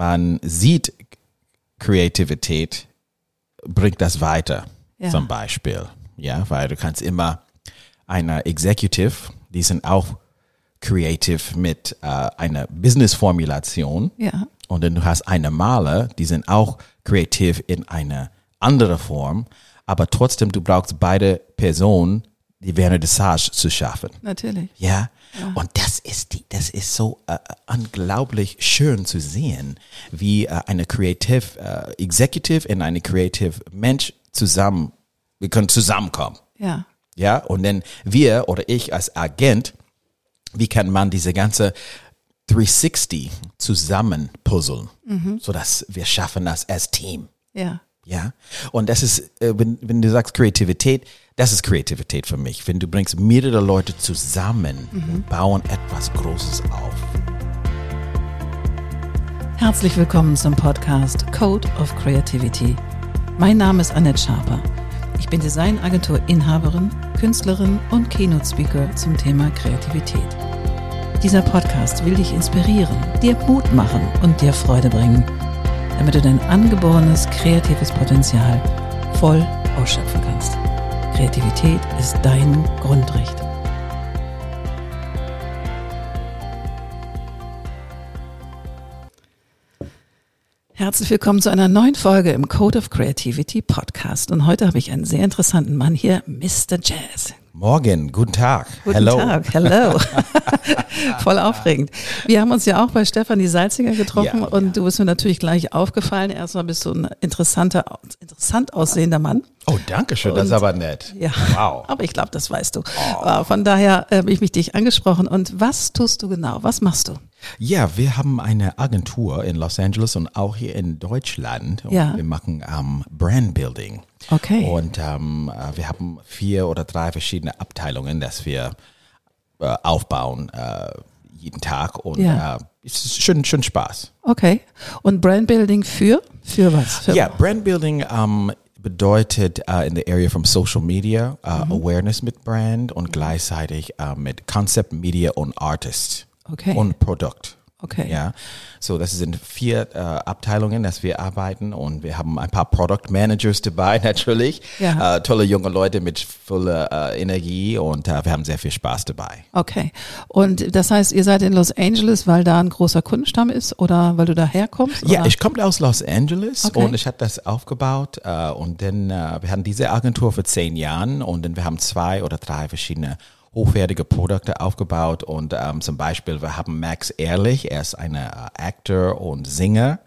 man sieht Kreativität bringt das weiter, Ja. zum Beispiel. Ja, weil du kannst immer eine Executive, die sind auch creative mit äh, einer Business-Formulation. Ja. Und dann du hast eine Maler, die sind auch kreativ in eine andere Form, aber trotzdem du brauchst beide Personen, die Vernissage zu schaffen. Natürlich. Ja. Und das ist die, das ist so äh, unglaublich schön zu sehen, wie äh, eine Creative äh, Executive und eine Creative Mensch zusammen, wir können zusammenkommen. Ja. Ja. Und dann wir oder ich als Agent, wie kann man diese ganze 360 zusammen puzzeln, so dass wir schaffen das als Team. Ja. Ja, und das ist, äh, wenn, wenn du sagst Kreativität, das ist Kreativität für mich. Wenn du bringst mehrere Leute zusammen und bauen etwas Großes auf. Herzlich willkommen zum Podcast Code of Creativity. Mein Name ist Annette Schaper. Ich bin Designagentur-Inhaberin, Künstlerin und Keynote-Speaker zum Thema Kreativität. Dieser Podcast will dich inspirieren, dir Mut machen und dir Freude bringen, damit du dein angeborenes kreatives Potenzial voll ausschöpfen kannst. Kreativität ist dein Grundrecht. Herzlich willkommen zu einer neuen Folge im Code of Creativity Podcast. Und heute habe ich einen sehr interessanten Mann hier, Mr. Jazz. Morgen, guten Tag. Guten Hello. Tag, hello. Voll aufregend. Wir haben uns ja auch bei Stefanie Salziger getroffen Ja, und du bist mir natürlich gleich aufgefallen. Erstmal bist du ein interessanter, interessant aussehender Mann. Oh, danke schön, das ist Und- aber nett. Ja, Wow. aber ich glaube, das weißt du. Äh, Von daher äh, habe ich mich dich angesprochen. Und was tust du genau? Was machst du? Ja, wir haben eine Agentur in Los Angeles und auch hier in Deutschland. Ja. Wir machen ähm, Brandbuilding. Okay. Und ähm, äh, wir haben vier oder drei verschiedene Abteilungen, dass wir äh, aufbauen äh, jeden Tag. Und Ja. äh, es ist schon, schon Spaß. Okay. Und Brandbuilding für? Für was? Für Ja, Brandbuilding ähm, bedeutet äh, in der Area from Social Media äh, Mhm. Awareness mit Brand und gleichzeitig äh, mit Concept, Media und Artist Okay. und Produkt. Okay. Ja, so das sind vier äh, Abteilungen, dass wir arbeiten und wir haben ein paar Product Managers dabei natürlich, Ja. äh, tolle junge Leute mit voller äh, Energie und äh, wir haben sehr viel Spaß dabei. Okay. Und das heißt, ihr seid in Los Angeles, weil da ein großer Kundenstamm ist oder weil du da herkommst? Ja, ich komme aus Los Angeles Okay. und ich habe das aufgebaut äh, und dann äh, wir hatten diese Agentur für zehn Jahren und dann wir haben zwei oder drei verschiedene hochwertige Produkte aufgebaut und ähm, zum Beispiel wir haben Max Ehrlich, er ist ein äh, Actor und Singer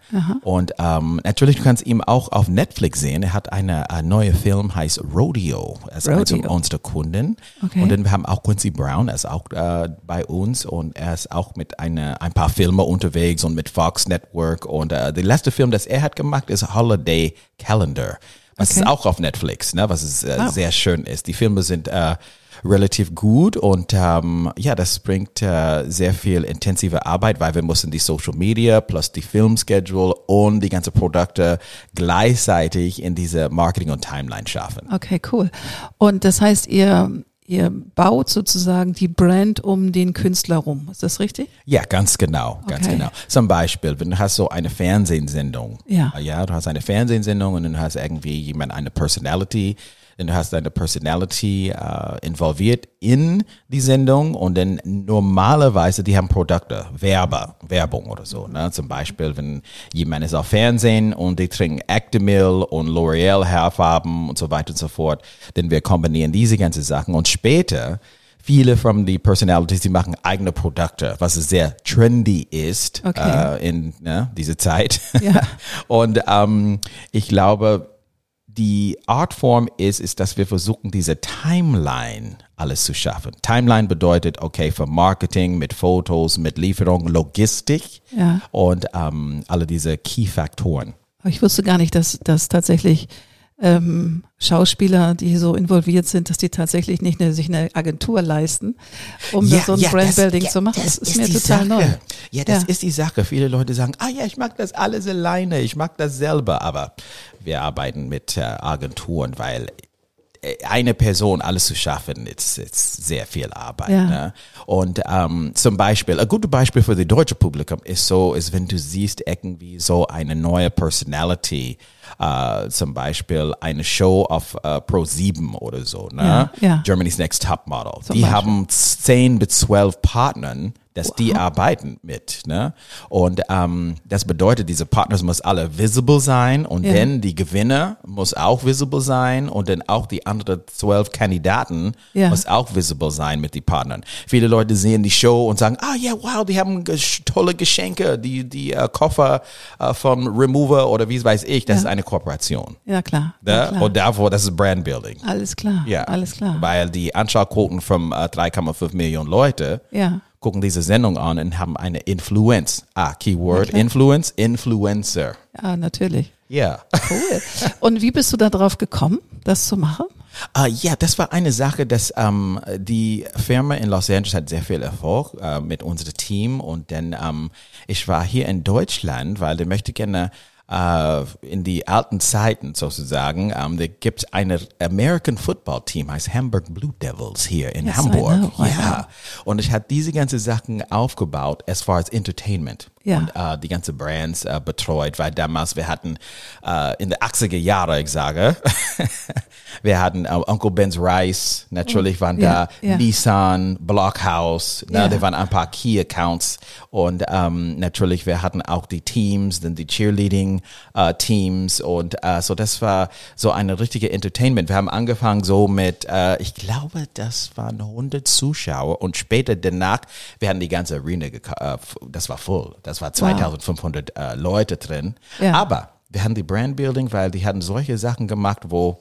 und ähm, natürlich du kannst ihn auch auf Netflix sehen. Er hat eine äh, neue Film heißt Rodeo, er ist Rodeo. unserer Kunden Okay. und dann wir haben auch Quincy Brown, er ist auch äh, bei uns und er ist auch mit eine, ein paar Filme unterwegs und mit Fox Network und äh, der letzte Film, das er hat gemacht, ist Holiday Calendar, was Okay. ist auch auf Netflix, ne, was ist, äh, Wow. sehr schön ist. Die Filme sind äh, relativ gut und ähm, ja, das bringt äh, sehr viel intensive Arbeit, weil wir mussten die Social Media plus die Filmschedule und die ganze Produkte gleichzeitig in diese Marketing und Timeline schaffen. Okay, cool. Und das heißt, ihr, ihr baut sozusagen die Brand um den Künstler rum. Ist das richtig? Ja, ganz genau, ganz Okay. genau. Zum Beispiel, wenn du hast so eine Fernsehsendung, Ja. ja, du hast eine Fernsehsendung und dann hast irgendwie jemand eine Personality, dann du hast deine Personality äh, involviert in die Sendung und dann normalerweise die haben Produkte, Werber, Werbung oder so. Ne? Zum Beispiel, wenn jemand ist auf Fernsehen und die trinken Actimel und L'Oreal Haarfarben und so weiter und so fort, dann wir kombinieren diese ganzen Sachen und später viele von die Personalities, die machen eigene Produkte, was sehr trendy ist Okay. äh, in ne, diese Zeit. Ja. Und ähm, ich glaube, die Artform ist, ist, dass wir versuchen, diese Timeline alles zu schaffen. Timeline bedeutet, okay, für Marketing mit Fotos, mit Lieferung, Logistik Ja. und ähm, alle diese Key-Faktoren. Ich wusste gar nicht, dass, dass tatsächlich ähm, Schauspieler, die so involviert sind, dass die tatsächlich nicht eine, sich eine Agentur leisten, um da so ein Brandbuilding das- zu machen. ja, Das, ist mir total Sache. neu. Ja, das Ja. ist die Sache. Viele Leute sagen, ah ja, ich mag das alles alleine, ich mag das selber, aber wir arbeiten mit äh, Agenturen, weil eine Person alles zu schaffen, ist, ist sehr viel Arbeit. Ja. Ne? Und ähm, zum Beispiel, ein gutes Beispiel für das deutsche Publikum ist so, ist wenn du siehst irgendwie so eine neue Personality, äh, zum Beispiel eine Show auf äh, Pro 7 oder so, ne? Ja, ja. Germany's Next Top Model. Zum die Beispiel. haben 10 bis 12 Partnern, dass die arbeiten mit. Ne? Und ähm, das bedeutet, diese Partners muss alle visible sein und Ja. dann die Gewinner muss auch visible sein und dann auch die anderen zwölf Kandidaten Ja. muss auch visible sein mit den Partnern. Viele Leute sehen die Show und sagen, ah ja, wow, die haben tolle Geschenke, die, die äh, Koffer äh, von Remover oder wie weiß ich, das Ja. ist eine Kooperation. Ja, klar. Ne? Ja, klar. Und davor, das ist Brandbuilding. alles klar. Ja, Alles klar. Weil die Anschauquoten von äh, 3,5 Millionen Leute Ja. Gucken diese Sendung an und haben eine Influence. Ah, Keyword. Influence, Influencer. Ja, natürlich. Ja. Cool. Und wie bist du da drauf gekommen, das zu machen? Ah, ja, das war eine Sache, dass ähm, die Firma in Los Angeles hat sehr viel Erfolg äh, mit unserem Team und dann ähm, ich war hier in Deutschland, weil ich möchte gerne in die alten Zeiten sozusagen, ähm, da gibt eine American Football Team, heißt Hamburg Blue Devils hier in Yes, I Hamburg. know, I ja. Und ich habe diese ganze Sachen aufgebaut as far as Entertainment. Ja. Und äh, die ganze Brands äh, betreut, weil damals wir hatten äh, in der 80er Jahre, ich sage, wir hatten äh, Uncle Ben's Rice, natürlich waren Ja, da ja. Nissan, Blockhouse, ne, Ja. da waren ein paar Key Accounts und ähm, natürlich wir hatten auch die Teams, dann die Cheerleading äh, Teams und äh, so das war so eine richtige Entertainment. Wir haben angefangen so mit, äh, ich glaube, das waren 100 Zuschauer und später danach, wir hatten die ganze Arena, äh, das war voll, das war 2500 äh, Leute drin, Ja. aber wir hatten die Brandbuilding, weil die hatten solche Sachen gemacht, wo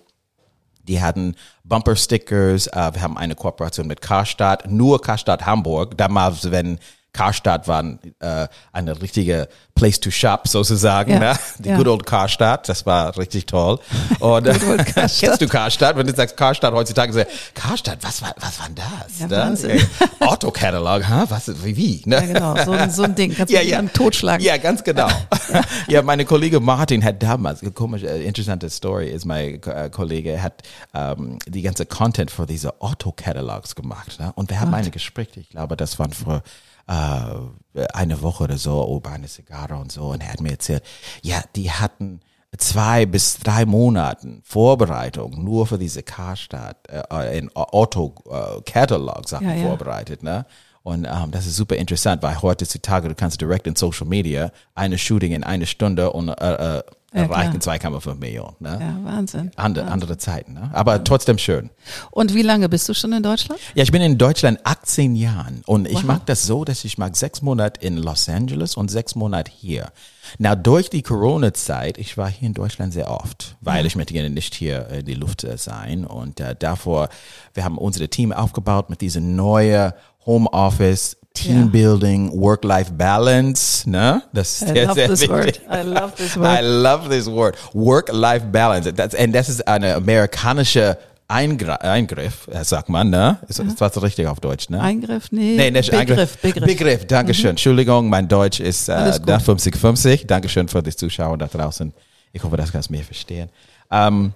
die hatten Bumper-Stickers. Äh, wir haben eine Kooperation mit Karstadt, nur Karstadt Hamburg. Damals, wenn Karstadt war äh, eine richtige Place to shop sozusagen. Ja, Ne? Die ja. good old Karstadt, das war richtig toll. Und äh, kennst du Karstadt? Wenn du sagst Karstadt heutzutage, so, Karstadt, was war, was war das? Ja, ne? Wahnsinn. Autokatalog, huh? was, wie, wie? Ne? Ja, genau. So, ein- so ein Ding. Kannst du ja, ja. totschlagen. Ja, ganz genau. ja, meine Kollege Martin hat damals, komisch, äh, interessante Story ist, mein äh, Kollege hat ähm, die ganze Content für diese Auto-Catalogs gemacht. Ne? Und wir haben eine Gespräch, ich glaube, das waren vor äh, eine Woche oder so über eine Zigarre und so. Und er hat mir erzählt, ja, die hatten zwei bis drei Monaten Vorbereitung nur für diese Karstadt, äh, in Auto-Catalog-Sachen Ja, ja. vorbereitet. Ne? Und ähm, das ist super interessant, weil heutzutage du kannst direkt in Social Media eine Shooting in eine Stunde und äh, äh, Ja, erreichen 2,5 Millionen. Ne? Ja, Wahnsinn. Andere, andere Zeiten, ne? aber trotzdem schön. Und wie lange bist du schon in Deutschland? Ja, ich bin in Deutschland 18 Jahren und ich Wow. mag das so, dass ich mag sechs Monate in Los Angeles und sechs Monate hier. Na, durch die Corona-Zeit, ich war hier in Deutschland sehr oft, weil ich möchte gerne nicht hier in die Luft äh, sein und äh, davor, wir haben unser Team aufgebaut mit diesem neuen Homeoffice, Teambuilding, Work-Life-Balance, ne? Das ist I sehr, love sehr this wichtig. word. I love this I word. love this word. Work-life balance. Das, und das ist eine amerikanische Eingr Eingriff, äh, sagt man, ne? Ist, ist was richtig auf Deutsch, ne? Eingriff? Nee. Nee, nicht Begriff, Eingriff. Begriff. Begriff, Dankeschön. Entschuldigung, mein Deutsch ist äh, da 50-50. Dankeschön für die Zuschauer da draußen. Ich hoffe, das kannst du mir verstehen. Ähm,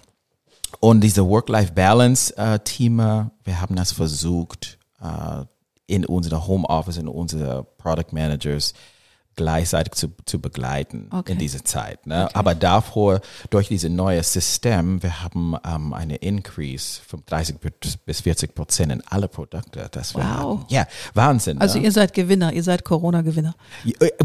und diese Work-Life-Balance-Thema, wir haben das versucht, äh, in unserer Homeoffice, in unsere Product Managers gleichzeitig zu, zu begleiten Okay. in dieser Zeit. Ne? Aber davor, durch dieses neue System, wir haben ähm, eine Increase von 30 bis 40 Prozent in alle Produkte. Das wir Wow. hatten. Ja, Wahnsinn. Also ne? ihr seid Gewinner, ihr seid Corona-Gewinner. Äh,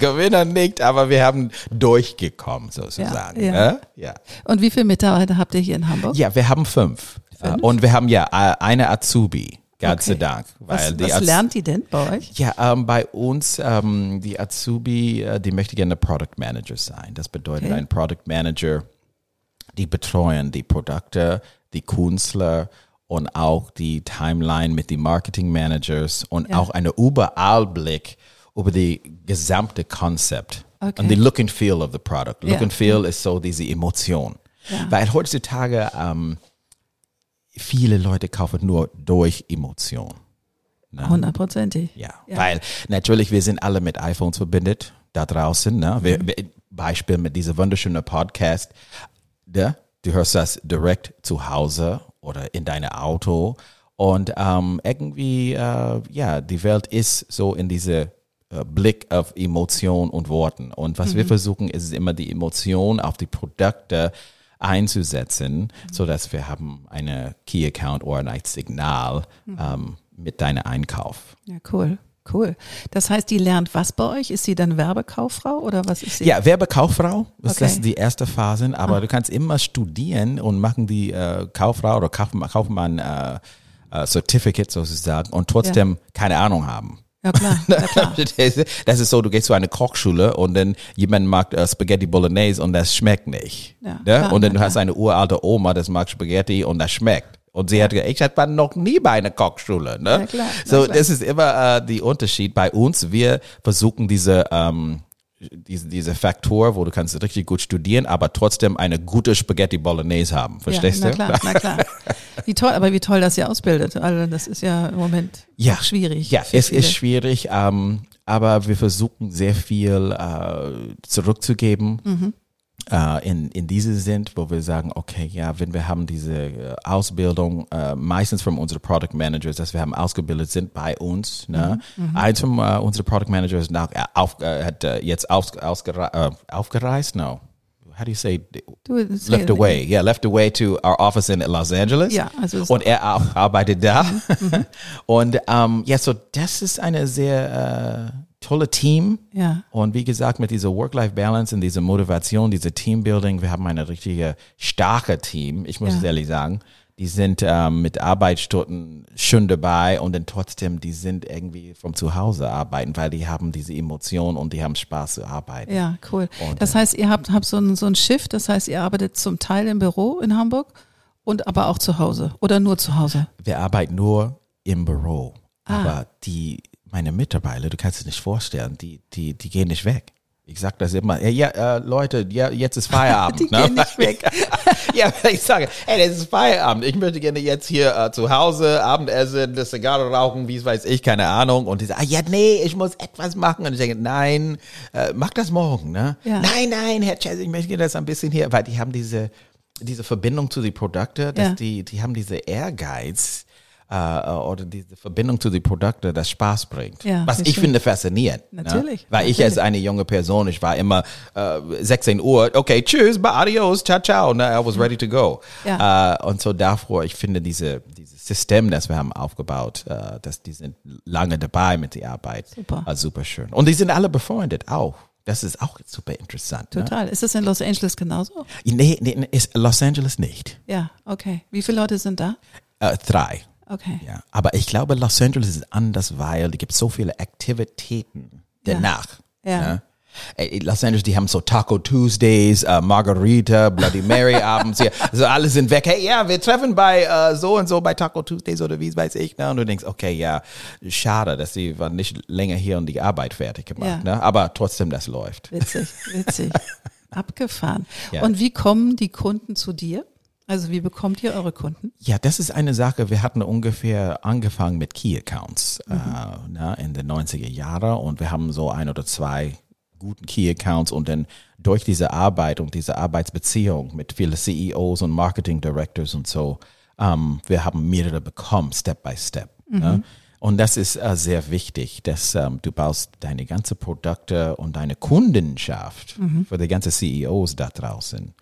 Gewinner nicht, aber wir haben durchgekommen sozusagen. Ja, Ja, ja. ne? ja. Und wie viele Mitarbeiter habt ihr hier in Hamburg? ja wir haben fünf. Äh, Und wir haben ja äh, eine Azubi, Gott sei Okay. Dank. Weil Was, was Az- lernt die denn bei euch? Ja, ähm, bei uns, ähm, die Azubi, äh, die möchte gerne Product Manager sein. Das bedeutet Okay. ein Product Manager, die betreuen die Produkte, die Künstler und auch die Timeline mit den Marketing Managers und Ja. auch einen Überallblick über die gesamte Konzept Okay. und die Look and Feel of the product. Look Ja. and Feel ist so diese Emotion. Ja. Weil heutzutage ähm, viele Leute kaufen nur durch Emotion. Hundertprozentig. Ja, Ja. weil natürlich wir sind alle mit iPhones verbindet da draußen. Ne? Wir, wir, Beispiel mit dieser wunderschönen Podcast. Ja? Du hörst das direkt zu Hause oder in deinem Auto. Und ähm, irgendwie, äh, ja, die Welt ist so in diese äh, Blick auf Emotion und Worten. Und was wir versuchen, ist immer die Emotion auf die Produkte einzusetzen, so dass wir haben eine Key Account oder ein Signal ähm, mit deinem Einkauf. Ja, cool. Cool. Das heißt, die lernt was bei euch? Ist sie dann Werbekauffrau oder was ist sie? Ja, Werbekauffrau, das Okay. ist die erste Phase, aber du kannst immer studieren und machen die äh, Kauffrau oder Kaufmann, Kaufmann äh, äh, Certificate sozusagen und trotzdem keine Ahnung haben. Ja, klar. Ja, klar. Das ist so, du gehst zu einer Kochschule und dann jemand mag äh, Spaghetti Bolognese und das schmeckt nicht. Ja, ne? klar, und dann na du hast eine uralte Oma, das mag Spaghetti und das schmeckt. Und sie hat gesagt, ich war noch nie bei einer Kochschule. Ne? Na klar, na so, klar. das ist immer äh, die Unterschied. Bei uns, wir versuchen diese, ähm, diese, diese Faktor, wo du kannst richtig gut studieren, aber trotzdem eine gute Spaghetti Bolognese haben. Verstehst ja, na du? klar, na klar. Wie toll, aber wie toll, dass ihr ausbildet. Also das ist ja im Moment Ja. schwierig. Ja, es viele. ist schwierig, ähm, aber wir versuchen sehr viel äh, zurückzugeben Mhm. Äh, in, in diese sind, wo wir sagen, okay, ja, wenn wir haben diese äh, Ausbildung, äh, meistens von unseren Product Managers, dass wir haben ausgebildet sind bei uns. Ne? Mhm, Eins von äh, unseren Product Managers nach, äh, auf, äh, hat äh, jetzt aus, ausgere, äh, aufgereist, no. How do you say? Du, Left away, yeah, left away to our office in Los Angeles. Ja, also und er arbeitet da. Mhm, und ähm, ja, so das ist eine sehr äh, tolle Team. Ja. Und wie gesagt, mit dieser Work-Life-Balance und dieser Motivation, diese Teambuilding, wir haben eine richtige starke Team. Ich muss Ja. es ehrlich sagen. Die sind ähm, mit Arbeitsstunden schon dabei und dann trotzdem, die sind irgendwie vom Zuhause arbeiten, weil die haben diese Emotion und die haben Spaß zu arbeiten. Ja, cool. Und, das heißt, ihr habt, habt so ein, so ein Shift, das heißt, ihr arbeitet zum Teil im Büro in Hamburg und aber auch zu Hause oder nur zu Hause. wir arbeiten nur im Büro. Ah. Aber die, meine Mitarbeiter, du kannst es nicht vorstellen, die, die, die gehen nicht weg. Ich sag das immer, ja, ja äh, Leute, ja, jetzt ist Feierabend. Die ne? gehen nicht weg. ja, ich sage, hey, das ist Feierabend. Ich möchte gerne jetzt hier äh, zu Hause Abendessen, eine Zigarre rauchen, wie es weiß ich, keine Ahnung. Und die sagen, ah, ja, nee, ich muss etwas machen. Und ich denke, nein, äh, mach das morgen, ne? Ja. Nein, nein, Herr Chess, ich möchte das ein bisschen hier, weil die haben diese, diese Verbindung zu den Produkten, dass Ja. die, die haben diese Ehrgeiz, äh, oder diese Verbindung zu den Produkten, das Spaß bringt. Ja, Was ich schön. finde faszinierend. Natürlich, Ne? Weil ich natürlich. als eine junge Person, ich war immer äh, 16 Uhr, okay, tschüss, bye, adios, ciao, ciao, ne, I was ready to go. Ja. Äh, und so davor, ich finde diese, dieses System, das wir haben aufgebaut, äh, dass die sind lange dabei mit der Arbeit. Super. Äh, super schön. Und die sind alle befreundet auch. Das ist auch super interessant. Ne? Total. Ist das in Los Angeles genauso? Nee, nee, nee, ist Los Angeles nicht. Ja, okay. Wie viele Leute sind da? Äh, drei. Okay. Ja, aber ich glaube, Los Angeles ist anders, weil es gibt so viele Aktivitäten danach. Ja. Ne? Äh, Los Angeles, die haben so Taco Tuesdays, äh, Margarita, Bloody Mary abends, ja, also alle sind weg. Hey, ja, wir treffen bei äh, so und so bei Taco Tuesdays oder wie weiß ich. Ne? Und du denkst, okay, ja, schade, dass sie waren nicht länger hier und die Arbeit fertig gemacht. Ja. Ne? Aber trotzdem, das läuft. Witzig, witzig. Abgefahren. Ja. Und wie kommen die Kunden zu dir? Also wie bekommt ihr eure Kunden? Ja, das ist eine Sache. Wir hatten ungefähr angefangen mit Key Accounts äh, ne, in den 90er Jahren und wir haben so ein oder zwei guten Key Accounts und dann durch diese Arbeit und diese Arbeitsbeziehung mit vielen CEOs und Marketing Directors und so, ähm, wir haben mehrere bekommen, Step by Step. Ne? Und das ist äh, sehr wichtig, dass ähm, du baust deine ganze Produkte und deine Kundenschaft für die ganzen CEOs da draußen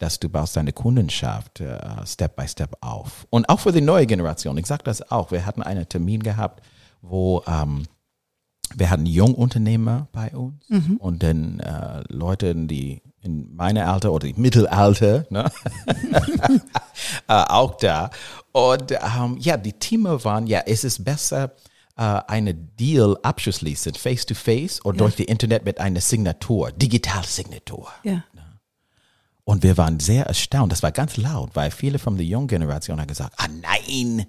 dass du baust deine Kundenschaft äh, Step by Step auf. Und auch für die neue Generation. Ich sage das auch. Wir hatten einen Termin gehabt, wo ähm, wir hatten Jungunternehmer bei uns und dann äh, Leute, die in meiner Alter oder Mittelalter, ne? äh, auch da. Und ähm, ja, die Themen waren, ja, es ist besser, äh, eine Deal abschließen, face to face oder durch die Internet mit einer Signatur, digitale Signatur. Ja. Und wir waren sehr erstaunt. Das war ganz laut, weil viele von der jungen Generation haben gesagt, ah nein,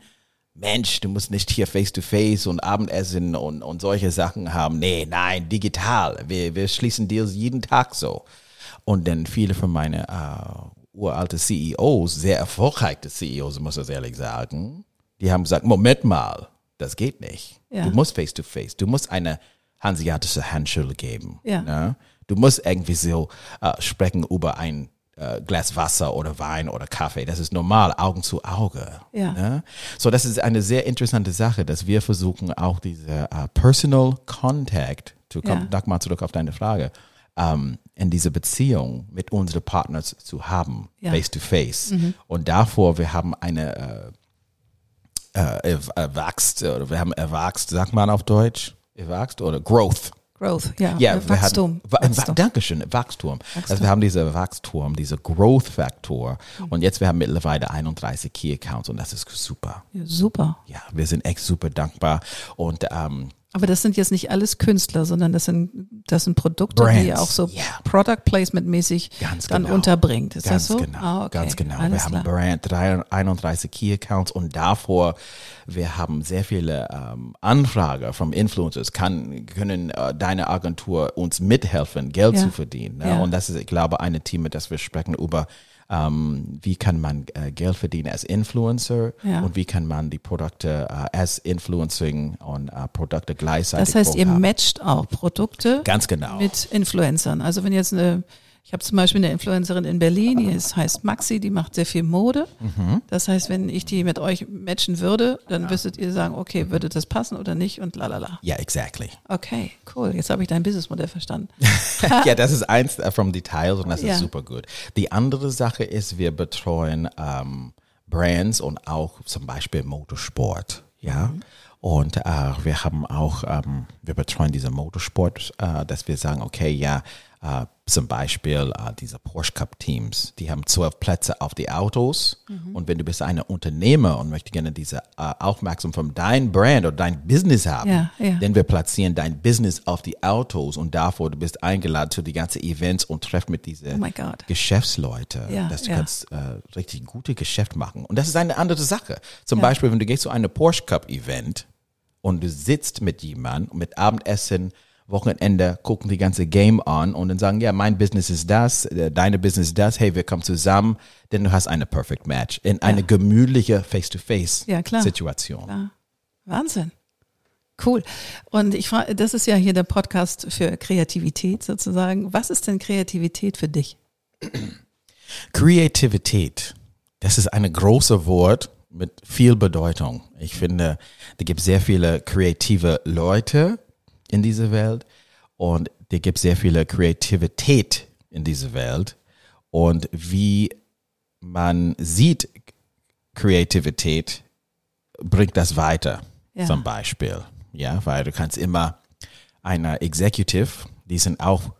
Mensch, du musst nicht hier face to face und Abendessen und, und solche Sachen haben. Nee, nein, digital. Wir, wir schließen Deals jeden Tag so. Und dann viele von meinen äh, uralte CEOs, sehr erfolgreiche CEOs, muss ich ehrlich sagen, die haben gesagt, Moment mal, das geht nicht. Ja. Du musst face to face. Du musst eine hanseatische Handschule geben. Ja. Ne? Du musst irgendwie so äh, sprechen über ein äh, Glas Wasser oder Wein oder Kaffee. Das ist normal, Augen zu Auge. Ja. Ne? So, das ist eine sehr interessante Sache, dass wir versuchen, auch diese uh, Personal Contact, zu Ja. kommen, nochmal zurück auf deine Frage, ähm, in diese Beziehung mit unseren Partners zu haben, Ja. face to face. Und davor, wir haben eine äh, äh, erw- erwachst, oder wir haben erwachst, sagt man auf Deutsch, erwachst oder Growth. Growth, ja. Ja, Wachstum. hatten, Wa- Wachstum. Wa- Dankeschön, Wachstum. Wachstum. Also wir haben diese Wachstum, diese Growth-Faktor. Und jetzt, wir haben mittlerweile 31 Key-Accounts und das ist super. Ja, super. Ja, wir sind echt super dankbar. Und ähm, Aber das sind jetzt nicht alles Künstler, sondern das sind, das sind Produkte, die Brands, ihr auch so ja. Product Placement mäßig Ganz dann genau. unterbringt. Ist ganz das so? genau, Ah, okay. ganz genau. Alles wir haben. Brand, drei- 31 Key Accounts und davor, wir haben sehr viele ähm, Anfragen von Influencers, kann, können äh, deine Agentur uns mithelfen, Geld Ja. zu verdienen. Ne? Ja. Und das ist, ich glaube, eine Thema, das wir sprechen über, ähm, wie kann man äh, Geld verdienen als Influencer Ja. und wie kann man die Produkte äh, als Influencing und äh, Produkte gleichzeitig Das heißt, ihr haben. matcht auch Produkte Ganz genau. mit Influencern. Also wenn jetzt eine, ich habe zum Beispiel eine Influencerin in Berlin, die ist, heißt Maxi, die macht sehr viel Mode. Mhm. Das heißt, wenn ich die mit euch matchen würde, dann müsstet ihr sagen, okay, würde das passen oder nicht und lalala. Ja, exactly. Okay, cool. Jetzt habe ich dein Businessmodell verstanden. ja, das ist eins äh, from Details und das Ja. ist super gut. Die andere Sache ist, wir betreuen ähm, Brands und auch zum Beispiel Motorsport. Ja. Und äh, wir haben auch, ähm, wir betreuen diese Motorsport, äh, dass wir sagen, okay, ja, äh, zum Beispiel äh, diese Porsche Cup Teams, die haben zwölf Plätze auf die Autos. Und wenn du bist ein Unternehmer und möchtest gerne diese äh, Aufmerksamkeit von deinem Brand oder dein Business haben, Ja, ja. denn wir platzieren dein Business auf die Autos und davor du bist eingeladen zu die ganzen Events und treff mit diese Oh. Geschäftsleute, Ja, dass du kannst richtig gute Geschäft machen. Und das ist eine andere Sache. Zum Beispiel, wenn du gehst zu einem Porsche Cup Event und du sitzt mit jemandem mit Abendessen, Wochenende, gucken die ganze Game an und dann sagen, ja, mein Business ist das, äh, deine Business ist das, hey, wir kommen zusammen, denn du hast eine Perfect Match in eine gemütliche Ja. Face-to-Face-Situation. Klar. Wahnsinn. Cool. Und ich frage, das ist ja hier der Podcast für Kreativität sozusagen. Was ist denn Kreativität für dich? Kreativität, das ist ein großes Wort mit viel Bedeutung. Ich finde, da gibt sehr viele kreative Leute in dieser Welt und da gibt sehr viele Kreativität in dieser Welt. Und wie man sieht, Kreativität bringt das weiter, Ja. zum Beispiel. Ja, weil du kannst immer einer Executive, die sind auch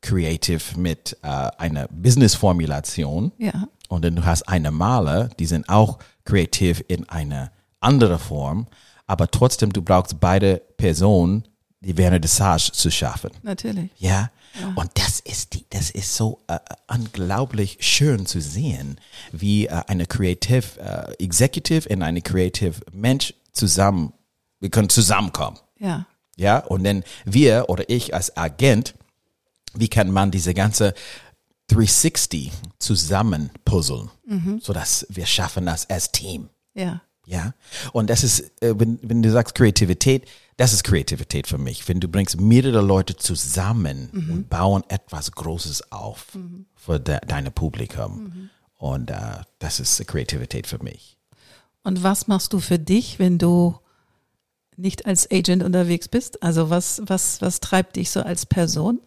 creative mit äh, einer Business-Formulation. Ja. Und dann du hast eine Maler, die sind auch kreativ in eine andere Form, aber trotzdem du brauchst beide Personen, die Vernissage zu schaffen. Natürlich. Ja. Und das ist die, das ist so äh, unglaublich schön zu sehen, wie äh, eine Creative äh, Executive und eine Creative Mensch zusammen, wir können zusammenkommen. Ja. Ja, und dann wir oder ich als Agent, wie kann man diese ganze 360 zusammen puzzeln, sodass wir schaffen das als Team. Ja. Ja, und das ist, äh, wenn, wenn du sagst Kreativität, das ist Kreativität für mich. Wenn du bringst mehrere Leute zusammen und bauen etwas Großes auf für de, deine Publikum. Und äh, das ist Kreativität für mich. Und was machst du für dich, wenn du nicht als Agent unterwegs bist? Also was, was, was treibt dich so als Person?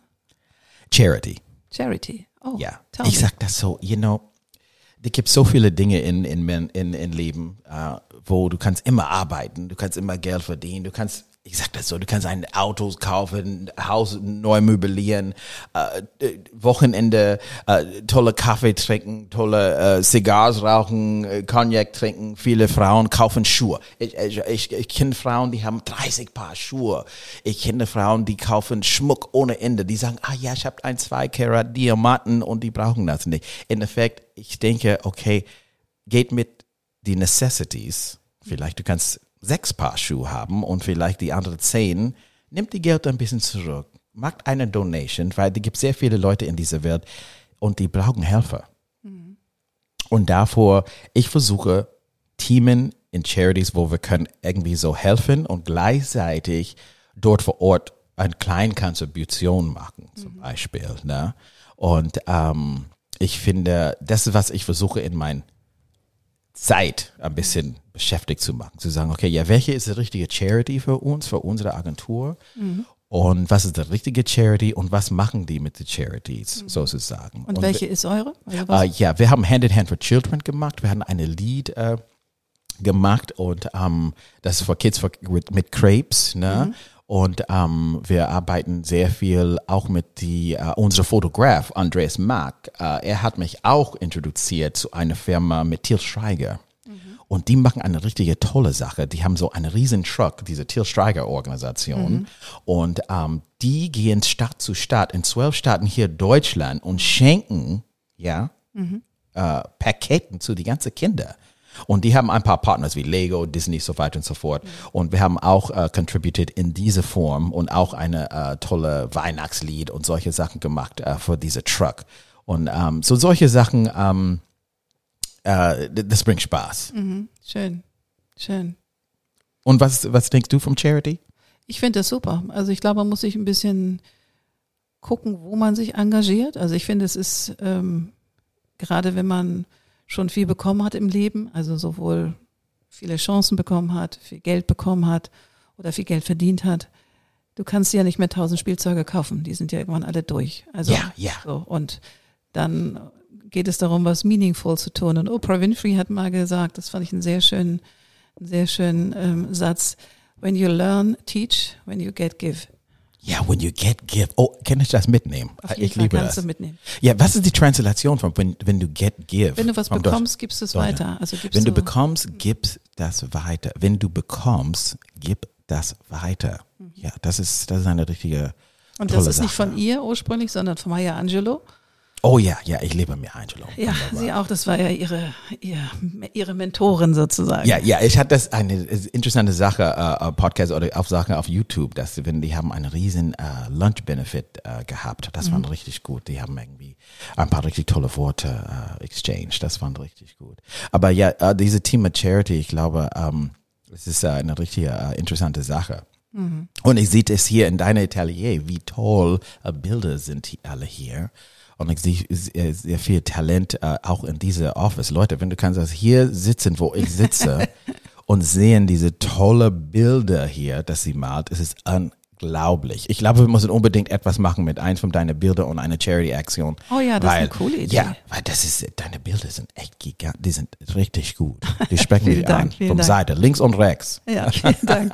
Charity. Charity. Oh, Ja, ich sag das so, you know, es gibt so viele Dinge in, in, in, in Leben, äh, wo du kannst immer arbeiten, du kannst immer Geld verdienen, du kannst, ich sag das so, du kannst ein Auto kaufen, Haus neu möblieren, äh, äh, Wochenende äh, tolle Kaffee trinken, tolle äh, Cigars rauchen, äh, Cognac trinken, viele Frauen kaufen Schuhe. Ich, ich, ich, ich kenne Frauen, die haben 30 Paar Schuhe. Ich kenne Frauen, die kaufen Schmuck ohne Ende. Die sagen, ah ja, ich habe ein 2 Karat Diamanten und die brauchen das nicht. In Effekt, ich denke, okay, geht mit die Necessities. Vielleicht du kannst sechs Paar Schuhe haben und vielleicht die anderen zehn. Nimmt die Geld ein bisschen zurück. Macht eine Donation, weil es gibt sehr viele Leute in dieser Welt und die brauchen Helfer. Und davor, ich versuche Teamen in Charities, wo wir können irgendwie so helfen und gleichzeitig dort vor Ort eine kleine Kontribution machen, zum Beispiel. Ne? Und ähm, ich finde, das ist, was ich versuche in mein Zeit ein bisschen beschäftigt zu machen. Zu sagen, okay, ja, welche ist die richtige Charity für uns, für unsere Agentur? Mhm. Und was ist die richtige Charity und was machen die mit den Charities, Mhm. sozusagen? Und, welche ist eure? Also? Äh, ja, wir haben Hand in Hand for Children gemacht. Wir haben eine Lied äh, gemacht und ähm, das ist für Kids for, mit, mit Crepes, ne? Und ähm, wir arbeiten sehr viel auch mit die äh, unser Fotograf Andreas Mack. Äh, er hat mich auch introduziert zu einer Firma mit Til Streiger. Und die machen eine richtige tolle Sache. Die haben so einen riesen Truck, diese Til Streiger Organisation. Und ähm, die gehen Stadt zu Stadt in zwölf Staaten hier Deutschland und schenken, ja, äh, Paketen zu die ganzen Kinder. Und die haben ein paar Partners wie Lego, Disney, so weiter und so fort. Und wir haben auch äh, contributed in diese Form und auch eine äh, tolle Weihnachtslied und solche Sachen gemacht äh, für diese Truck. Und ähm, so solche Sachen, ähm, äh, das bringt Spaß. Schön, schön. Und was, was denkst du vom Charity? Ich finde das super. Also ich glaube, man muss sich ein bisschen gucken, wo man sich engagiert. Also ich finde, es ist ähm, gerade, wenn man schon viel bekommen hat im Leben, also sowohl viele Chancen bekommen hat, viel Geld bekommen hat oder viel Geld verdient hat, du kannst ja nicht mehr tausend Spielzeuge kaufen. Die sind ja irgendwann alle durch. Also Ja, ja. So, und dann geht es darum, was meaningful zu tun. Und Oprah Winfrey hat mal gesagt, das fand ich einen sehr schönen, einen sehr schönen ähm, Satz. When you learn, teach. When you get, give. Ja, when you get give. Oh, kann ich das mitnehmen? Auf jeden ich Fall liebe kannst das. du mitnehmen. Ja, was ist die Translation von when, when du get give? Wenn du was Vom Deutsch- bekommst, gibst du es weiter. Also gibst Wenn du bekommst, gib das weiter. Wenn du bekommst, gib das weiter. Ja, das ist, das ist eine richtige und das ist nicht Sache. von ihr ursprünglich, sondern von Maya Angelou. Oh ja, ja, ich liebe mir Angelo. Ja, Wunderbar. sie auch. Das war ja ihre, ihr, ihre Mentorin sozusagen. Ja, ja, ich hatte das eine interessante Sache, äh, Podcast oder auf Sachen auf YouTube, dass wenn die haben einen riesen äh, Lunch Benefit äh, gehabt. Das war richtig gut. Die haben irgendwie ein paar richtig tolle Worte äh, exchanged. Das war richtig gut. Aber ja, äh, diese Thema Charity, ich glaube, ähm, es ist äh, eine richtige äh, interessante Sache. Und ich sehe es hier in deiner Atelier, wie toll äh, Bilder sind die alle hier. Und ich sehe sehr, sehr viel Talent äh, auch in dieser Office. Leute, wenn du kannst also hier sitzen, wo ich sitze und sehen diese tolle Bilder hier, dass sie malt, es ist unglaublich. Ich glaube, wir müssen unbedingt etwas machen mit eins von deinen Bildern und einer Charity-Aktion. Oh ja, das ist weil, eine coole Idee. Ja, weil das ist, deine Bilder sind echt gigantisch, die sind richtig gut. Die sprechen Dank, an. Vom Dank. Seite, links und rechts. Ja, vielen Dank.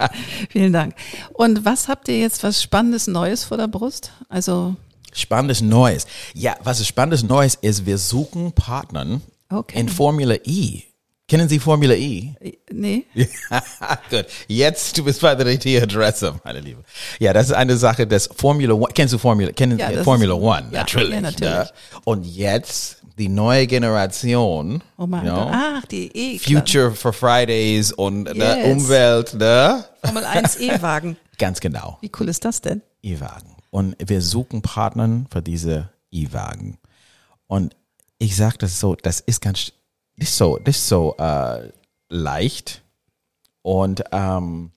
vielen Dank. Und was habt ihr jetzt was Spannendes Neues vor der Brust? Also, Spannendes Neues. Ja, was ist spannendes Neues ist, wir suchen Partnern Okay. in Formula E. Kennen Sie Formula E? äh, nee. Gut, jetzt du bist bei der richtigen Adresse, meine Liebe. Ja, das ist eine Sache des Formula One. Kennst du Formula? Kennen Ja, Formula ist- One? ja, natürlich. ja, natürlich. Ne? Und jetzt die neue Generation. Oh mein Gott. Ach, die E. Future for Fridays und ne, Yes. Umwelt, ne? Formel 1 E-Wagen. Ganz genau. Wie cool ist das denn? E-Wagen. Und wir suchen Partner für diese E-Wagen. Und ich sage das so, das ist ganz, nicht so, nicht so äh, leicht. Und ähm,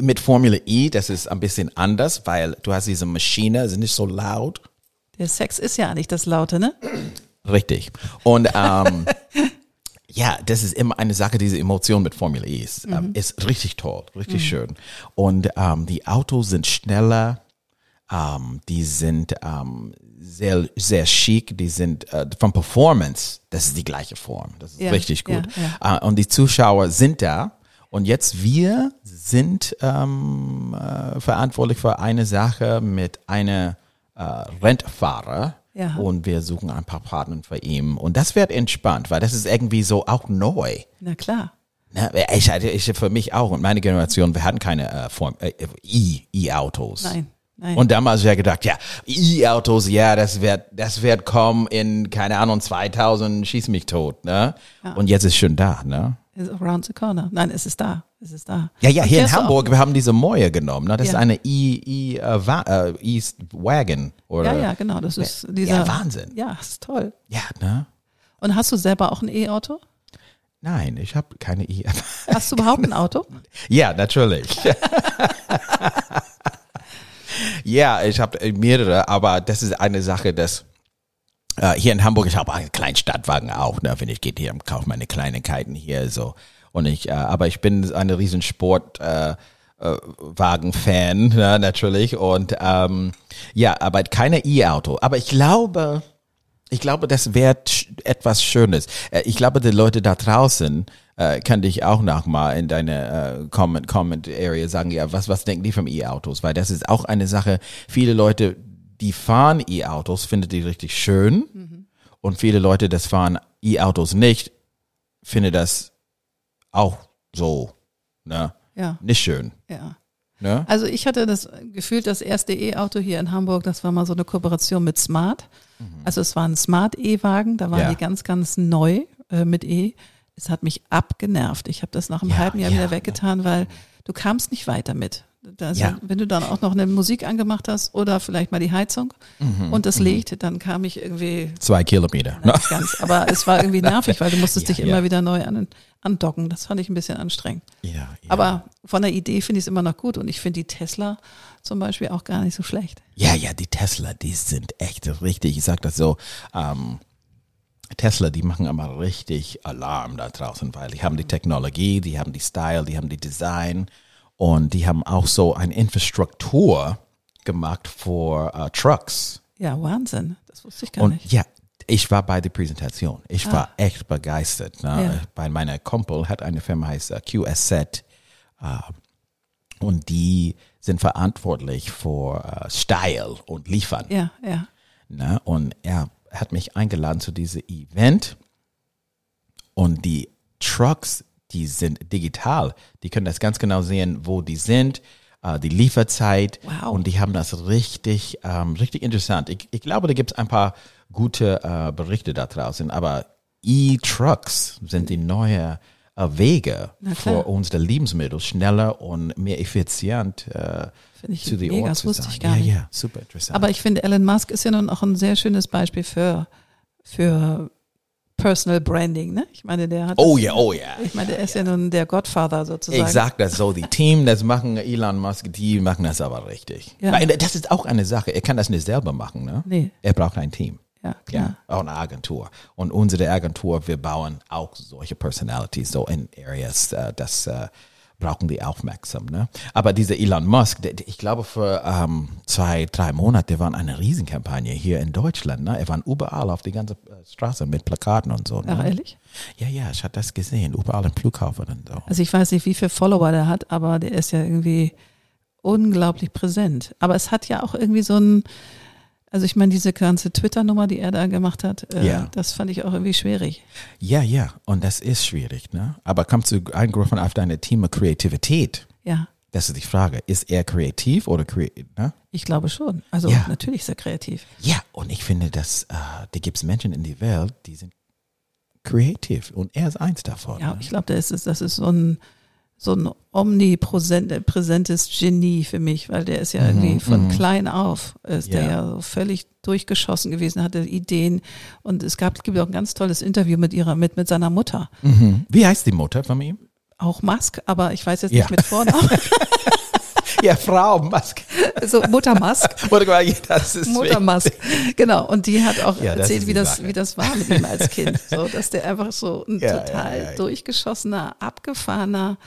mit Formula E, das ist ein bisschen anders, weil du hast diese Maschine, ist nicht so laut. Der Sex ist ja nicht das Laute, ne? Richtig. Und ähm, ja, das ist immer eine Sache, diese Emotion mit Formel E ist, ähm, ist richtig toll, richtig schön. Und ähm, die Autos sind schneller, ähm, die sind ähm, sehr, sehr chic, die sind äh, von Performance, das ist die gleiche Form, das ist Ja, richtig gut. ja, Äh, und die Zuschauer sind da. Und jetzt wir sind ähm, äh, verantwortlich für eine Sache mit einer äh, Rentfahrer. Ja. Und wir suchen ein paar Partner für ihn. Und das wird entspannt, weil das ist irgendwie so auch neu. Na klar. Ne? Ich, ich, für mich auch und meine Generation, wir hatten keine äh, Form, äh, E- E-Autos. Nein, nein. Und damals ja gedacht, ja, E-Autos, ja, das wird, das wird kommen in, keine Ahnung, 2000, schieß mich tot, ne? Und jetzt ist schon da, ne? Is around the corner. Nein, es ist da. Es ist da. Ja, ja, hier in auch- Hamburg, wir haben diese Moje genommen, ne? Das Ja. ist eine E, E, Wa- äh, East Wagon, oder? Ja, ja, genau. Das ist dieser. Wahnsinn. Ja, ist toll. Ja, ne? Und hast du selber auch ein E-Auto? Nein, ich habe keine E. Hast du überhaupt ein Auto? Ja, natürlich. ja, ich habe mehrere, aber das ist eine Sache, dass Äh, hier in Hamburg, ich habe einen kleinen Stadtwagen auch, ne, wenn ich gehe hier und kaufe meine Kleinigkeiten hier so. Und ich, äh, aber ich bin eine riesen Sport, äh, äh, Wagen-Fan, ja, natürlich. Und ähm, ja, aber keine E-Auto. Aber ich glaube, ich glaube, das wäre etwas Schönes. Äh, ich glaube, die Leute da draußen äh, kann dich auch nochmal in deine äh, Comment, Comment Area sagen, ja, was, was denken die vom E-Autos? Weil das ist auch eine Sache, viele Leute, die fahren E-Autos, finden die richtig schön. Mhm. Und viele Leute, das fahren E-Autos nicht, finden das auch so, ne? Ja. Nicht schön. Ja. Ne? Also ich hatte das Gefühl, das erste E-Auto hier in Hamburg, das war mal so eine Kooperation mit Smart. Mhm. Also es war ein Smart-E-Wagen, da waren Ja. die ganz, ganz neu äh, mit E. Es hat mich abgenervt. Ich habe das nach einem Ja, halben Jahr ja. wieder weggetan, weil du kamst nicht weiter mit. Also, Ja. Wenn du dann auch noch eine Musik angemacht hast oder vielleicht mal die Heizung Mhm, und das Licht, dann kam ich irgendwie Zwei Kilometer. Ne? nicht ganz. Aber es war irgendwie nervig, weil du musstest Ja, dich ja. immer wieder neu an, andocken. Das fand ich ein bisschen anstrengend. Ja. Aber von der Idee finde ich es immer noch gut und ich finde die Tesla zum Beispiel auch gar nicht so schlecht. Ja, ja, die Tesla, die sind echt richtig. Ich sag das so, ähm, Tesla, die machen aber richtig Alarm da draußen, weil die haben die Technologie, die haben die Style, die haben die Design und die haben auch so eine Infrastruktur gemacht für äh, Trucks. Ja, Wahnsinn. Das wusste ich gar Und nicht. ja, ich war bei der Präsentation. Ich war Ah. echt begeistert. Ne? Ja. Bei meiner Kumpel hat eine Firma heißt äh, QSZ äh, und die sind verantwortlich für äh, Style und Liefern. Ja, ja. Ne? Und er hat mich eingeladen zu diesem Event. Und die Trucks, die sind digital. Die können das ganz genau sehen, wo die sind, äh, die Lieferzeit. Wow. Und die haben das richtig, ähm, richtig interessant. Ich, ich glaube, da gibt es ein paar gute äh, Berichte da draußen. Aber E-Trucks sind die neue äh, Wege für unsere Lebensmittel schneller und mehr effizient äh, ich zu den mega, Ort das zu wusste sein. ich gar ja, nicht. Ja, super interessant. Aber ich finde, Elon Musk ist ja nun auch ein sehr schönes Beispiel für, für Personal Branding. Ne? Ich meine, der hat. oh ja, oh ja. Ich meine, der ist ja nun der Godfather sozusagen. Ich sag das so, die Team, das machen Elon Musk, die machen das aber richtig. Ja. Das ist auch eine Sache. Er kann das nicht selber machen, ne? Nee. Er braucht ein Team. Ja, klar. Ja, auch eine Agentur. Und unsere Agentur, wir bauen auch solche Personalities, so in Areas, äh, das äh, brauchen die aufmerksam. Ne? Aber dieser Elon Musk, der, der- ich glaube für ähm, zwei, drei Monate war eine Riesenkampagne hier in Deutschland. Ne? Er war überall auf die ganze äh, Straße mit Plakaten und so. Ne? Ach, ehrlich? Ja, ja, ich hatte das gesehen, überall im Flughafen und so. Also ich weiß nicht, wie viele Follower der hat, aber der ist ja irgendwie unglaublich präsent. Aber es hat ja auch irgendwie so ein, also ich meine, diese ganze Twitter-Nummer, die er da gemacht hat, äh, Ja. das fand ich auch irgendwie schwierig. Ja, ja, und das ist schwierig, ne? Aber kommst du eingriffen auf deine Thema Kreativität? Ja, Das ist die Frage. Ist er kreativ oder kreativ? Ne? ich glaube schon. Also Ja. natürlich ist er kreativ. Ja, und ich finde, dass äh, da gibt es Menschen in der Welt, die sind kreativ und er ist eins davon. Ja, ne? ich glaube, das ist, das ist so ein, so ein omnipräsentes Genie für mich, weil der ist ja irgendwie von klein auf, ist der Mhm, Ja. ja so völlig durchgeschossen gewesen, hatte Ideen und es gab, gibt auch ein ganz tolles Interview mit ihrer, mit, mit seiner Mutter. Mhm. Wie heißt die Mutter von ihm? Auch Musk, aber ich weiß jetzt Ja. nicht mit Vornamen. Ja, Frau Musk. so Mutter Musk. Das ist Mutter Musk. Genau. Und die hat auch Ja, erzählt, wie das, Sache. wie das war mit ihm als Kind. So, dass der einfach so ein Ja, total ja, ja. durchgeschossener, abgefahrener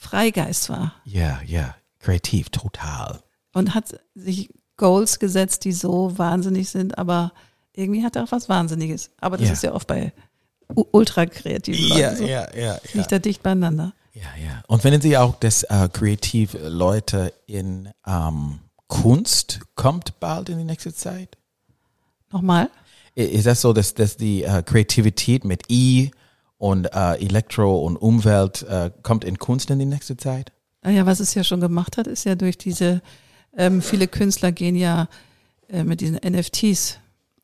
Freigeist war. Ja, ja, kreativ, total. Und hat sich Goals gesetzt, die so wahnsinnig sind, aber irgendwie hat er auch was Wahnsinniges. Aber das Ja. ist ja oft bei ultra kreativen Leuten so. ja, ja. Liegt da dicht beieinander. Ja, ja. Und finden Sie auch, dass äh, kreativ Leute in ähm, Kunst kommt bald in die nächste Zeit? Nochmal? Ist das so, dass, dass die äh, Kreativität mit I und äh, Elektro und Umwelt äh, kommt in Kunst in die nächste Zeit? Naja, was es ja schon gemacht hat, ist ja durch diese, ähm, viele Künstler gehen ja äh, mit diesen NFTs,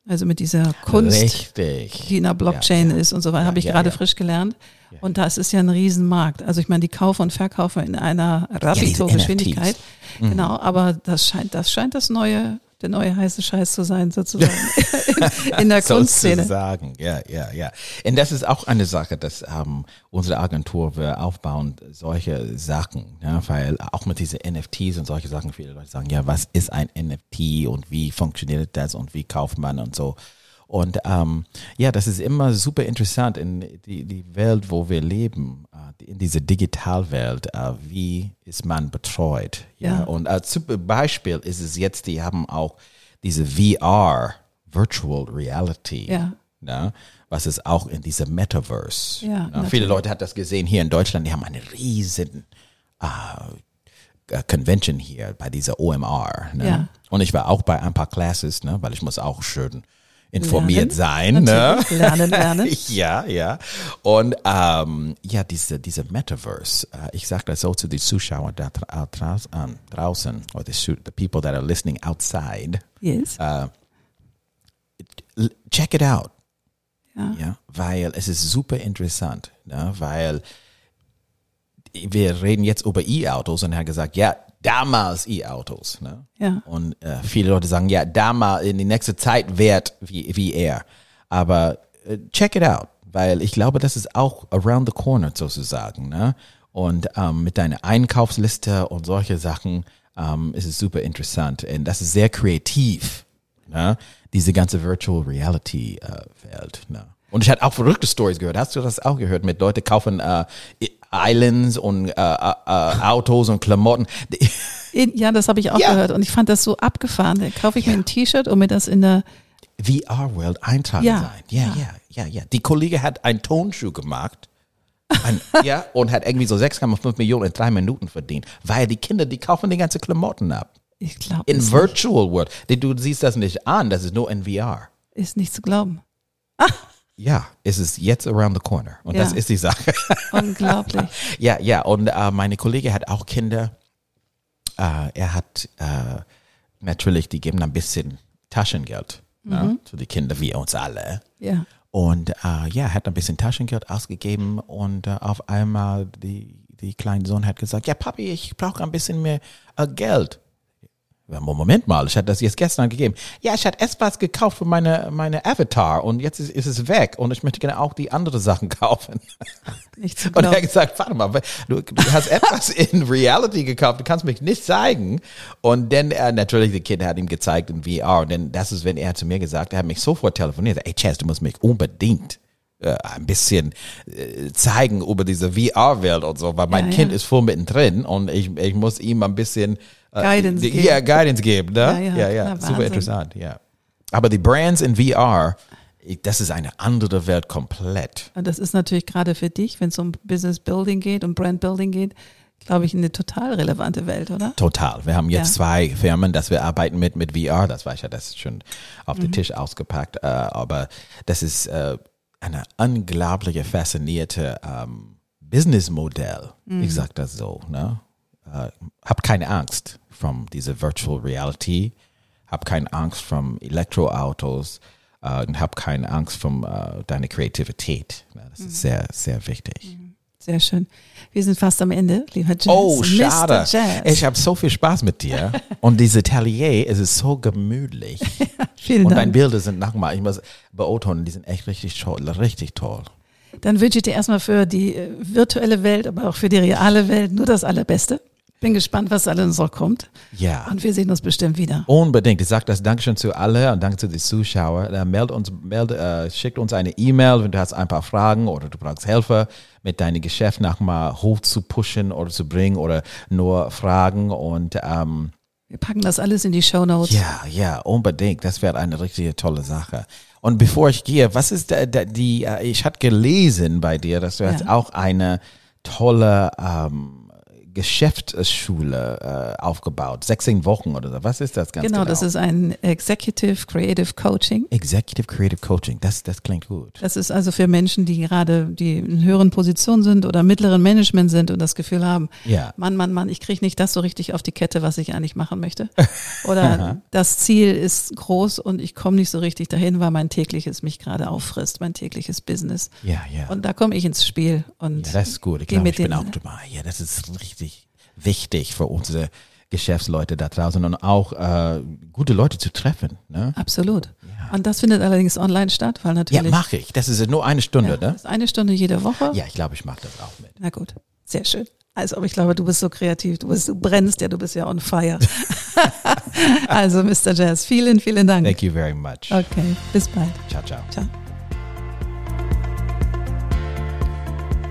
also mit dieser Kunst, Richtig. die in der Blockchain Ja, ja. ist und so weiter, Ja, habe ich gerade frisch gelernt. Und das ist ja ein Riesenmarkt. Also ich meine, die kaufen und verkaufen in einer. NFTs. Mhm. Genau, aber das scheint, das scheint das neue, der neue heiße Scheiß zu sein, sozusagen, in, in der Kunstszene. Sozusagen, ja, ja, ja. Und das ist auch eine Sache, dass ähm, unsere Agentur, wir aufbauen solche Sachen, ja, weil auch mit diesen NFTs und solche Sachen, viele Leute sagen, ja, was ist ein NFT und wie funktioniert das und wie kauft man und so. Und ähm, ja, das ist immer super interessant in die, die Welt, wo wir leben, in dieser Digitalwelt, äh, wie ist man betreut. Ja. Ja. Und als super Beispiel ist es jetzt, die haben auch diese VR, Virtual Reality. Ja. Ja, was ist auch in dieser Metaverse. Ja, viele natürlich. Leute hat das gesehen hier in Deutschland, die haben eine riesen äh, Convention hier bei dieser OMR. Ne? Ja. Und ich war auch bei ein paar Classes, ne? weil ich muss auch schön informiert Lernen. sein. Ne? Lernen, lernen. ja, ja. Und ähm, ja, diese, diese Metaverse, äh, ich sage das so zu den Zuschauern da draußen, ähm, draußen or the, the people that are listening outside, Yes. l- check it out. ja. Ja, weil es ist super interessant, ne? weil wir reden jetzt über E-Autos und er hat gesagt, ja, damals E-Autos. Ne? Ja. Und äh, viele Leute sagen, ja, damals in die nächste Zeit wird wie, wie er. Aber äh, check it out, weil ich glaube, das ist auch around the corner sozusagen. Ne? Und ähm, mit deiner Einkaufsliste und solche Sachen ähm, ist es super interessant. Und das ist sehr kreativ, ne? diese ganze Virtual Reality äh, Welt. Ne? Und ich hatte auch verrückte Stories gehört. Hast du das auch gehört? Mit Leute kaufen äh, Islands und äh, äh, Autos und Klamotten. Ja, das habe ich auch Ja. gehört und ich fand das so abgefahren. Da kaufe ich mir ein T-Shirt und mir das in der VR-World eintragen Ja, sein. Ja, ja. ja, ja, ja. Die Kollege hat einen Tonschuh gemacht. Ein, ja, und hat irgendwie so 6,5 Millionen in drei Minuten verdient. Weil die Kinder, die kaufen die ganze Klamotten ab. ich glaube, In Virtual World. Die- Du siehst das nicht an, das ist nur in VR. ist nicht zu glauben. Ja, es ist jetzt around the corner. Und das Ja. ist die Sache. Unglaublich. Ja, ja, und äh, meine Kollege hat auch Kinder. Äh, er hat äh, natürlich, die geben ein bisschen Taschengeld ne, zu den Kindern, wie uns alle. Ja. Und äh, ja, hat ein bisschen Taschengeld ausgegeben und äh, auf einmal die, die kleine Sohn hat gesagt, ja Papi, ich brauche ein bisschen mehr äh, Geld. Moment mal, ich hatte das jetzt gestern gegeben. Ja, ich hatte etwas gekauft für meine, meine Avatar und jetzt ist, ist es weg und ich möchte gerne auch die andere Sachen kaufen. Nicht zu Und er hat gesagt, warte mal, du, du hast etwas in Reality gekauft, du kannst mich nicht zeigen. Und dann, äh, natürlich, der Kind hat ihm gezeigt in VR. Und dann, das ist, wenn er zu mir gesagt, er hat mich sofort telefoniert, ey Chaz, du musst mich unbedingt äh, ein bisschen äh, zeigen über diese VR-Welt und so, weil mein Ja, Kind ja. ist voll mittendrin und ich, ich muss ihm ein bisschen äh, Guidance die- geben. Ja, Guidance geben, ne? Ja, ja, ja, klar, super interessant, ja. Aber die Brands in VR, das ist eine andere Welt komplett. Und das ist natürlich gerade für dich, wenn es um Business Building geht, um Brand Building geht, glaube ich, eine total relevante Welt, oder? Total. Wir haben jetzt Ja. zwei Firmen, dass wir arbeiten mit mit VR. Das war ich ja, das ist schon auf Mhm. den Tisch ausgepackt. Äh, aber das ist äh, eine unglaubliche, faszinierte ähm, Businessmodell. Mhm. Ich sag das so. Ne? Äh, hab keine Angst von dieser Virtual Reality. Hab keine Angst von Elektroautos. Äh, und hab keine Angst von äh, deiner Kreativität. Ja, das Mhm. ist sehr, sehr wichtig. Sehr schön. Wir sind fast am Ende, lieber Jazz. Oh, schade. Jazz. Ich habe so viel Spaß mit dir. Und diese Atelier, es ist so gemütlich. Vielen Und deine Dank. Bilder sind nochmal, ich muss beobachten, die sind echt richtig toll, richtig toll. Dann wünsche ich dir erstmal für die äh, virtuelle Welt, aber auch für die reale Welt nur das Allerbeste. Bin gespannt, was alles noch kommt. Ja. Und wir sehen uns bestimmt wieder. Unbedingt. Ich sage das Dankeschön zu alle und danke zu den Zuschauern. Äh, meld uns, meld, äh, schickt uns eine E-Mail, wenn du hast ein paar Fragen oder du brauchst Hilfe, mit deinem Geschäft nochmal hoch zu pushen oder zu bringen oder nur Fragen und ähm, Wir packen das alles in die Show Notes. Ja, ja, unbedingt. Das wäre eine richtige tolle Sache. Und bevor ich gehe, was ist da, da, die, äh, ich hatte gelesen bei dir, dass du Ja. hast auch eine tolle ähm, Geschäftsschule äh, aufgebaut. 16 Wochen oder so. Was ist das ganz genau? Genau, das ist ein Executive Creative Coaching. Executive Creative Coaching. Das, das klingt gut. Das ist also für Menschen, die gerade die in höheren Positionen sind oder mittleren Management sind und das Gefühl haben, Ja. Mann, Mann, Mann, ich kriege nicht das so richtig auf die Kette, was ich eigentlich machen möchte. Oder das Ziel ist groß und ich komme nicht so richtig dahin, weil mein tägliches mich gerade auffrisst, mein tägliches Business. Ja, ja. Und da komme ich ins Spiel und ja, das ist gut. Ich glaube, ich bin auch dabei. Ja, das ist richtig wichtig für unsere Geschäftsleute da draußen und auch äh, gute Leute zu treffen. Ne? absolut. Und das findet allerdings online statt, weil Ja, natürlich mache ich. Das ist nur eine Stunde, Ja, ne? das ist eine Stunde jede Woche. Ja, ich glaube, ich mache das auch mit. Na gut, sehr schön. Also, aber ich glaube, du bist so kreativ, du bist, du brennst ja, du bist ja on fire. Also, Mr. Jazz, vielen, vielen Dank. Thank you very much. Okay, bis bald. Ciao, ciao. Ciao.